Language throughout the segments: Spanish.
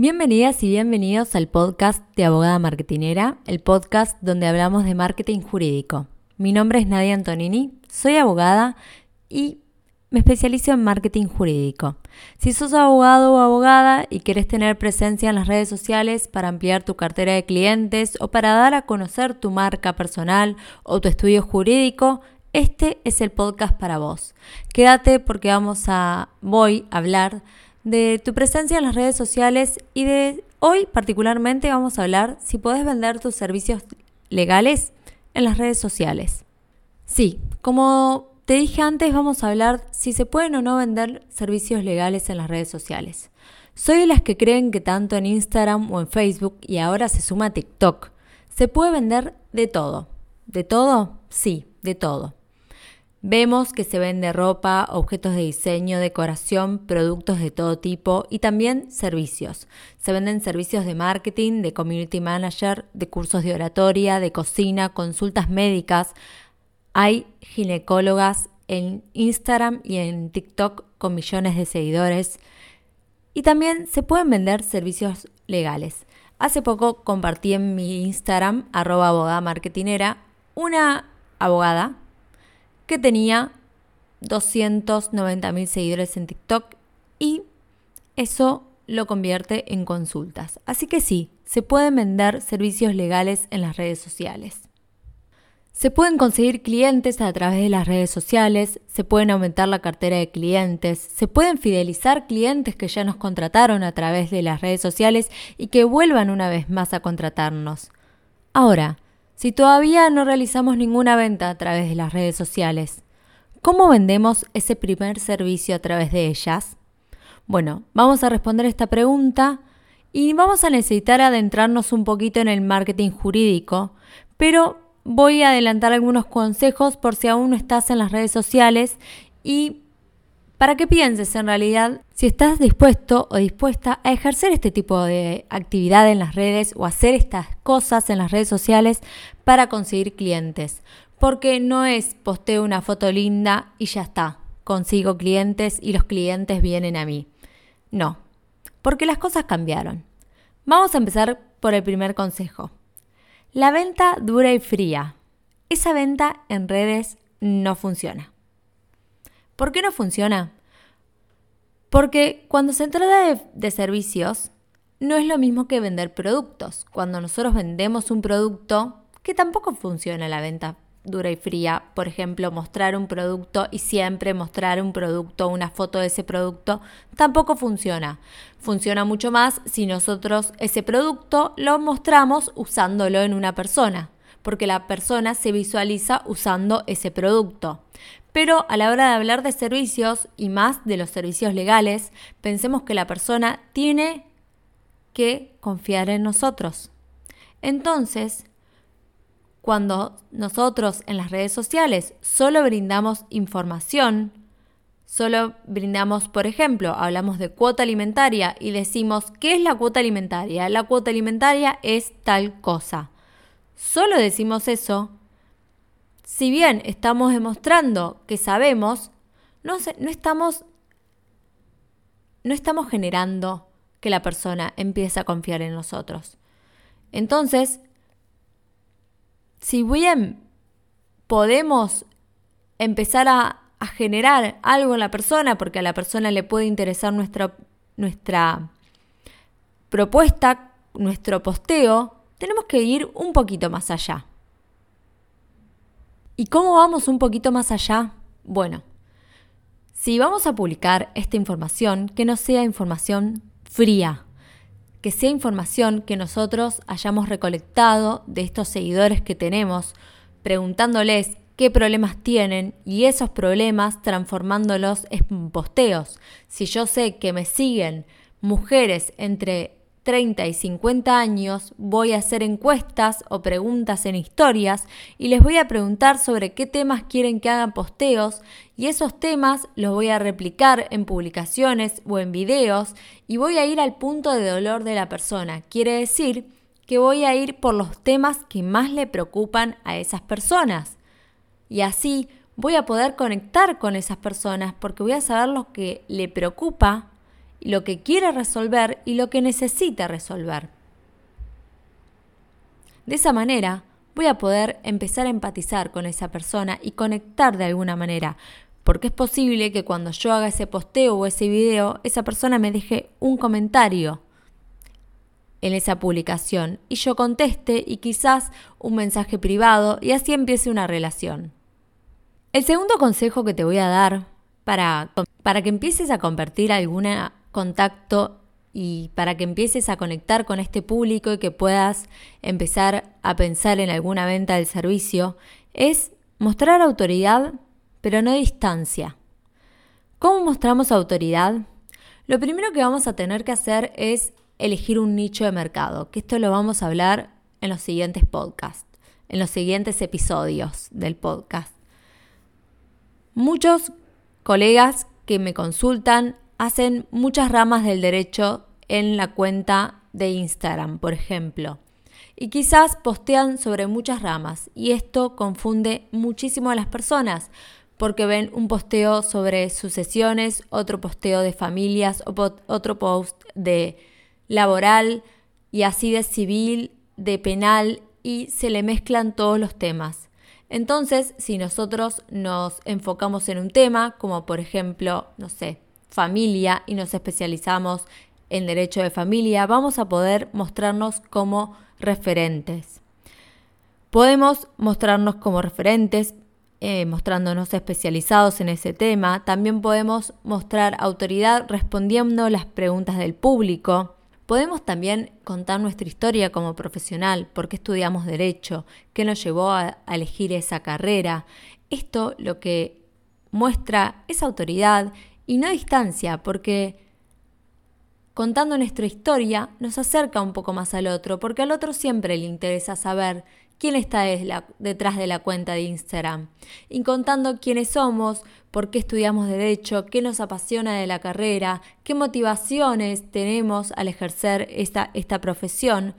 Bienvenidas y bienvenidos al podcast de Abogada Marketinera, el podcast donde hablamos de marketing jurídico. Mi nombre es Nadia Antonini, soy abogada y me especializo en marketing jurídico. Si sos abogado o abogada y quieres tener presencia en las redes sociales para ampliar tu cartera de clientes o para dar a conocer tu marca personal o tu estudio jurídico, este es el podcast para vos. Quédate porque vamos a voy a hablar de tu presencia en las redes sociales y de hoy particularmente vamos a hablar si podés vender tus servicios legales en las redes sociales. Sí, como te dije antes, vamos a hablar si se pueden o no vender servicios legales en las redes sociales. Soy de las que creen que tanto en Instagram o en Facebook y ahora se suma TikTok, se puede vender de todo. ¿De todo? Sí, de todo. Vemos que se vende ropa, objetos de diseño, decoración, productos de todo tipo y también servicios. Se venden servicios de marketing, de community manager, de cursos de oratoria, de cocina, consultas médicas. Hay ginecólogas en Instagram y en TikTok con millones de seguidores. Y también se pueden vender servicios legales. Hace poco compartí en mi Instagram, arroba abogada marketinera, una abogada que tenía 290 mil seguidores en TikTok y eso lo convierte en consultas. Así que sí, se pueden vender servicios legales en las redes sociales. Se pueden conseguir clientes a través de las redes sociales, se pueden aumentar la cartera de clientes, se pueden fidelizar clientes que ya nos contrataron a través de las redes sociales y que vuelvan una vez más a contratarnos. Ahora, si todavía no realizamos ninguna venta a través de las redes sociales, ¿cómo vendemos ese primer servicio a través de ellas? Bueno, vamos a responder esta pregunta y vamos a necesitar adentrarnos un poquito en el marketing jurídico, pero voy a adelantar algunos consejos por si aún no estás en las redes sociales y para que pienses en realidad si estás dispuesto o dispuesta a ejercer este tipo de actividad en las redes o hacer estas cosas en las redes sociales para conseguir clientes. Porque no es posteo una foto linda y ya está, consigo clientes y los clientes vienen a mí. No, porque las cosas cambiaron. Vamos a empezar por el primer consejo. La venta dura y fría. Esa venta en redes no funciona. ¿Por qué no funciona? Porque cuando se trata de, servicios, no es lo mismo que vender productos. Cuando nosotros vendemos un producto, que tampoco funciona la venta dura y fría, por ejemplo, mostrar un producto y siempre mostrar un producto, una foto de ese producto, tampoco funciona. Funciona mucho más si nosotros ese producto lo mostramos usándolo en una persona, porque la persona se visualiza usando ese producto. Pero a la hora de hablar de servicios y más de los servicios legales, pensemos que la persona tiene que confiar en nosotros. Entonces, cuando nosotros en las redes sociales solo brindamos información, solo brindamos, por ejemplo, hablamos de cuota alimentaria y decimos, ¿qué es la cuota alimentaria? La cuota alimentaria es tal cosa. Solo decimos eso, si bien estamos demostrando que sabemos, no, estamos, generando que la persona empiece a confiar en nosotros. Entonces, si bien podemos empezar a, generar algo en la persona, porque a la persona le puede interesar nuestra propuesta, nuestro posteo, tenemos que ir un poquito más allá. ¿Y cómo vamos un poquito más allá? Bueno, si vamos a publicar esta información, que no sea información fría, que sea información que nosotros hayamos recolectado de estos seguidores que tenemos, preguntándoles qué problemas tienen y esos problemas transformándolos en posteos. Si yo sé que me siguen mujeres entre 30 y 50 años voy a hacer encuestas o preguntas en historias y les voy a preguntar sobre qué temas quieren que hagan posteos y esos temas los voy a replicar en publicaciones o en videos y voy a ir al punto de dolor de la persona. Quiere decir que voy a ir por los temas que más le preocupan a esas personas. Y así voy a poder conectar con esas personas porque voy a saber lo que le preocupa lo que quiere resolver y lo que necesita resolver. De esa manera voy a poder empezar a empatizar con esa persona y conectar de alguna manera, porque es posible que cuando yo haga ese posteo o ese video, esa persona me deje un comentario en esa publicación y yo conteste y quizás un mensaje privado y así empiece una relación. El segundo consejo que te voy a dar para, para que empieces a convertir algún contacto y para que empieces a conectar con este público y que puedas empezar a pensar en alguna venta del servicio es mostrar autoridad, pero no distancia. ¿Cómo mostramos autoridad? Lo primero que vamos a tener que hacer es elegir un nicho de mercado, que esto lo vamos a hablar en los siguientes podcasts, en los siguientes episodios del podcast. Muchos colegas que me consultan hacen muchas ramas del derecho en la cuenta de Instagram, por ejemplo. Y quizás postean sobre muchas ramas y esto confunde muchísimo a las personas porque ven un posteo sobre sucesiones, otro posteo de familias, otro post de laboral y así de civil, de penal y se le mezclan todos los temas. Entonces, si nosotros nos enfocamos en un tema, como por ejemplo, no sé, familia y nos especializamos en derecho de familia, vamos a poder mostrarnos como referentes. Podemos mostrarnos como referentes eh, mostrándonos especializados en ese tema. También podemos mostrar autoridad respondiendo las preguntas del público. Podemos también contar nuestra historia como profesional, por qué estudiamos derecho, qué nos llevó a, elegir esa carrera. Esto lo que muestra es autoridad y no distancia, porque contando nuestra historia nos acerca un poco más al otro, porque al otro siempre le interesa saber quién está detrás de la cuenta de Instagram. Y contando quiénes somos, por qué estudiamos derecho, qué nos apasiona de la carrera, qué motivaciones tenemos al ejercer esta, esta profesión,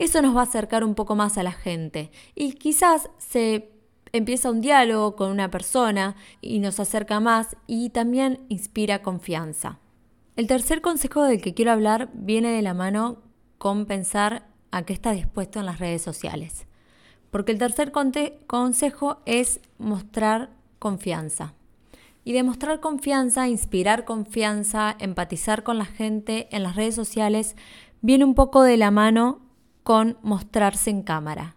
eso nos va a acercar un poco más a la gente. Y quizás se empieza un diálogo con una persona y nos acerca más y también inspira confianza. El tercer consejo del que quiero hablar viene de la mano con pensar a qué estás dispuesto en las redes sociales. Porque el tercer consejo es mostrar confianza. Y demostrar confianza, inspirar confianza, empatizar con la gente en las redes sociales, viene un poco de la mano con mostrarse en cámara.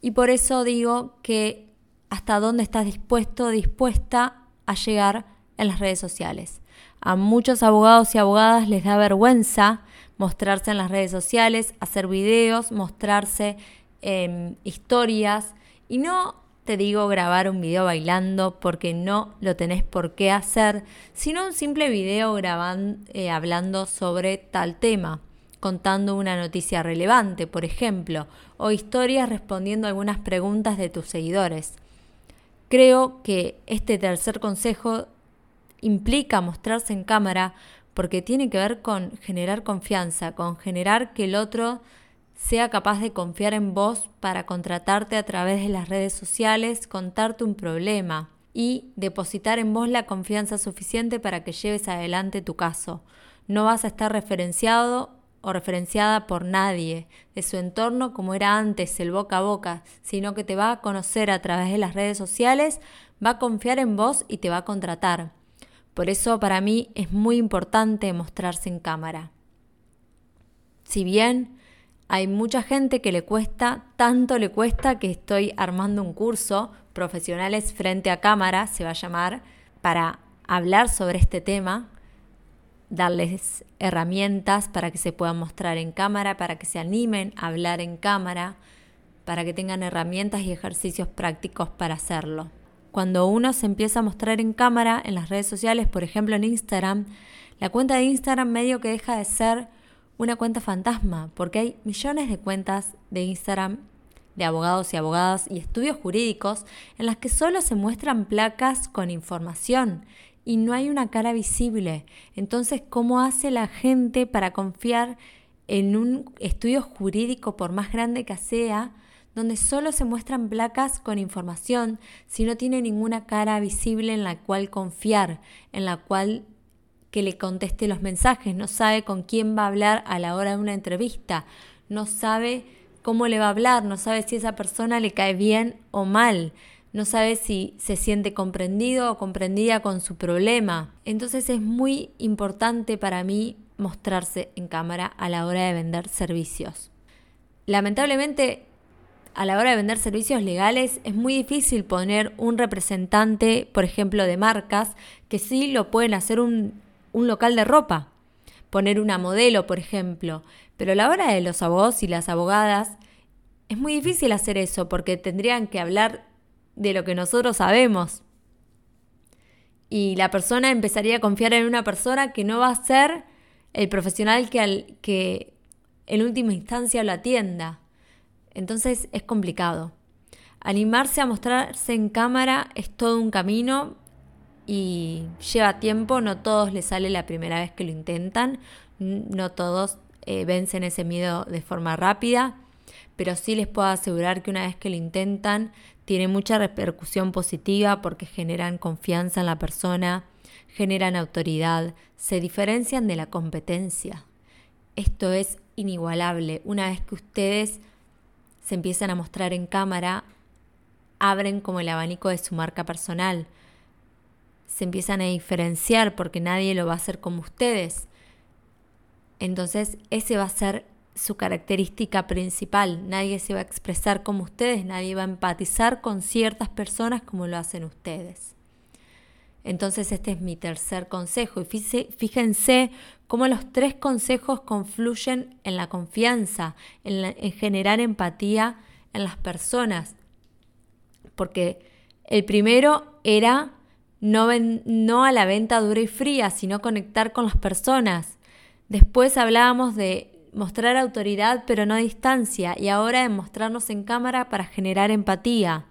Y por eso digo que hasta dónde estás dispuesto, dispuesta a llegar en las redes sociales. A muchos abogados y abogadas les da vergüenza mostrarse en las redes sociales, hacer videos, mostrarse Em, historias y no te digo grabar un video bailando porque no lo tenés por qué hacer, sino un simple video grabando, eh, hablando sobre tal tema, contando una noticia relevante, por ejemplo, o historias respondiendo algunas preguntas de tus seguidores. Creo que este tercer consejo implica mostrarse en cámara porque tiene que ver con generar confianza, con generar que el otro sea capaz de confiar en vos para contratarte a través de las redes sociales, contarte un problema y depositar en vos la confianza suficiente para que lleves adelante tu caso. No vas a estar referenciado o referenciada por nadie de su entorno como era antes el boca a boca, sino que te va a conocer a través de las redes sociales, va a confiar en vos y te va a contratar. Por eso para mí es muy importante mostrarse en cámara. Si bien hay mucha gente que le cuesta, tanto le cuesta que estoy armando un curso, Profesionales frente a cámara, se va a llamar, para hablar sobre este tema, darles herramientas para que se puedan mostrar en cámara, para que se animen a hablar en cámara, para que tengan herramientas y ejercicios prácticos para hacerlo. Cuando uno se empieza a mostrar en cámara en las redes sociales, por ejemplo en Instagram, la cuenta de Instagram medio que deja de ser una cuenta fantasma, porque hay millones de cuentas de Instagram de abogados y abogadas y estudios jurídicos en las que solo se muestran placas con información y no hay una cara visible. Entonces, ¿cómo hace la gente para confiar en un estudio jurídico, por más grande que sea, donde solo se muestran placas con información, si no tiene ninguna cara visible en la cual confiar, en la cual que le conteste los mensajes, no sabe con quién va a hablar a la hora de una entrevista, no sabe cómo le va a hablar, no sabe si esa persona le cae bien o mal, no sabe si se siente comprendido o comprendida con su problema. Entonces es muy importante para mí mostrarse en cámara a la hora de vender servicios. Lamentablemente, a la hora de vender servicios legales es muy difícil poner un representante, por ejemplo, de marcas, que sí lo pueden hacer un, un local de ropa, poner una modelo, por ejemplo, pero a la hora de los abogados y las abogadas es muy difícil hacer eso porque tendrían que hablar de lo que nosotros sabemos. Y la persona empezaría a confiar en una persona que no va a ser el profesional que, al, que en última instancia lo atienda. Entonces es complicado. Animarse a mostrarse en cámara es todo un camino y lleva tiempo, no todos les sale la primera vez que lo intentan, no todos eh, vencen ese miedo de forma rápida, pero sí les puedo asegurar que una vez que lo intentan, tiene mucha repercusión positiva porque generan confianza en la persona, generan autoridad, se diferencian de la competencia. Esto es inigualable. Una vez que ustedes se empiezan a mostrar en cámara, abren como el abanico de su marca personal. Se empiezan a diferenciar porque nadie lo va a hacer como ustedes. Entonces, ese va a ser su característica principal. Nadie se va a expresar como ustedes, nadie va a empatizar con ciertas personas como lo hacen ustedes. Entonces este es mi tercer consejo. Y fíjense cómo los tres consejos confluyen en la confianza, en, generar empatía en las personas. Porque el primero era no, a la venta dura y fría, sino conectar con las personas. Después hablábamos de mostrar autoridad pero no distancia y ahora de mostrarnos en cámara para generar empatía.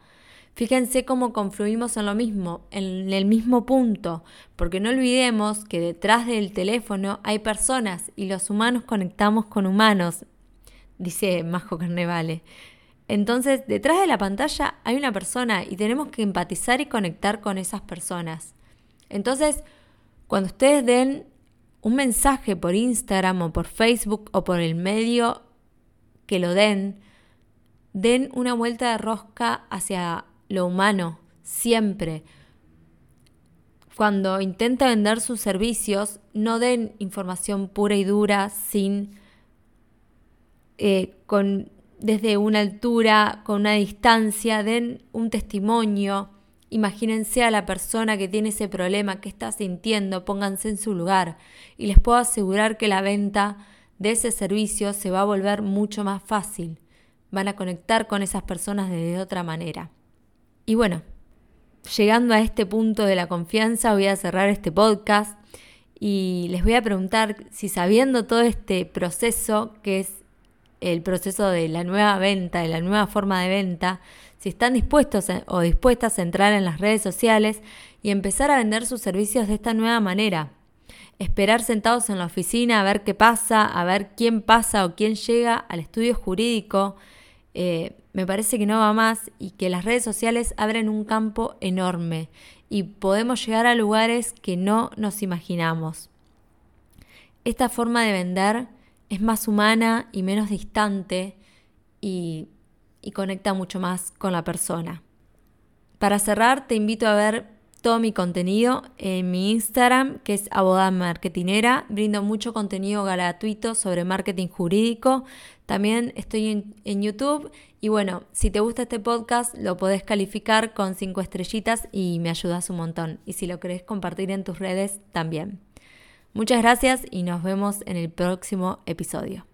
Fíjense cómo confluimos en lo mismo, en el mismo punto, porque no olvidemos que detrás del teléfono hay personas y los humanos conectamos con humanos, dice Majo Carnevale. Entonces, detrás de la pantalla hay una persona y tenemos que empatizar y conectar con esas personas. Entonces, cuando ustedes den un mensaje por Instagram o por Facebook o por el medio que lo den, den una vuelta de rosca hacia lo humano, siempre. Cuando intenta vender sus servicios, no den información pura y dura sin eh, con desde una altura, con una distancia, den un testimonio. Imagínense a la persona que tiene ese problema, que está sintiendo, pónganse en su lugar y les puedo asegurar que la venta de ese servicio se va a volver mucho más fácil. Van a conectar con esas personas de otra manera. Y bueno, llegando a este punto de la confianza, voy a cerrar este podcast y les voy a preguntar si sabiendo todo este proceso, que es el proceso de la nueva venta, de la nueva forma de venta, si están dispuestos o dispuestas a entrar en las redes sociales y empezar a vender sus servicios de esta nueva manera. Esperar sentados en la oficina a ver qué pasa, a ver quién pasa o quién llega al estudio jurídico, eh, me parece que no va más y que las redes sociales abren un campo enorme y podemos llegar a lugares que no nos imaginamos. Esta forma de vender es más humana y menos distante y, y conecta mucho más con la persona. Para cerrar, te invito a ver todo mi contenido en mi Instagram, que es Abogada Marketinera. Brindo mucho contenido gratuito sobre marketing jurídico. También estoy en, YouTube. Y bueno, si te gusta este podcast, lo podés calificar con cinco estrellitas y me ayudas un montón. Y si lo querés compartir en tus redes, también. Muchas gracias y nos vemos en el próximo episodio.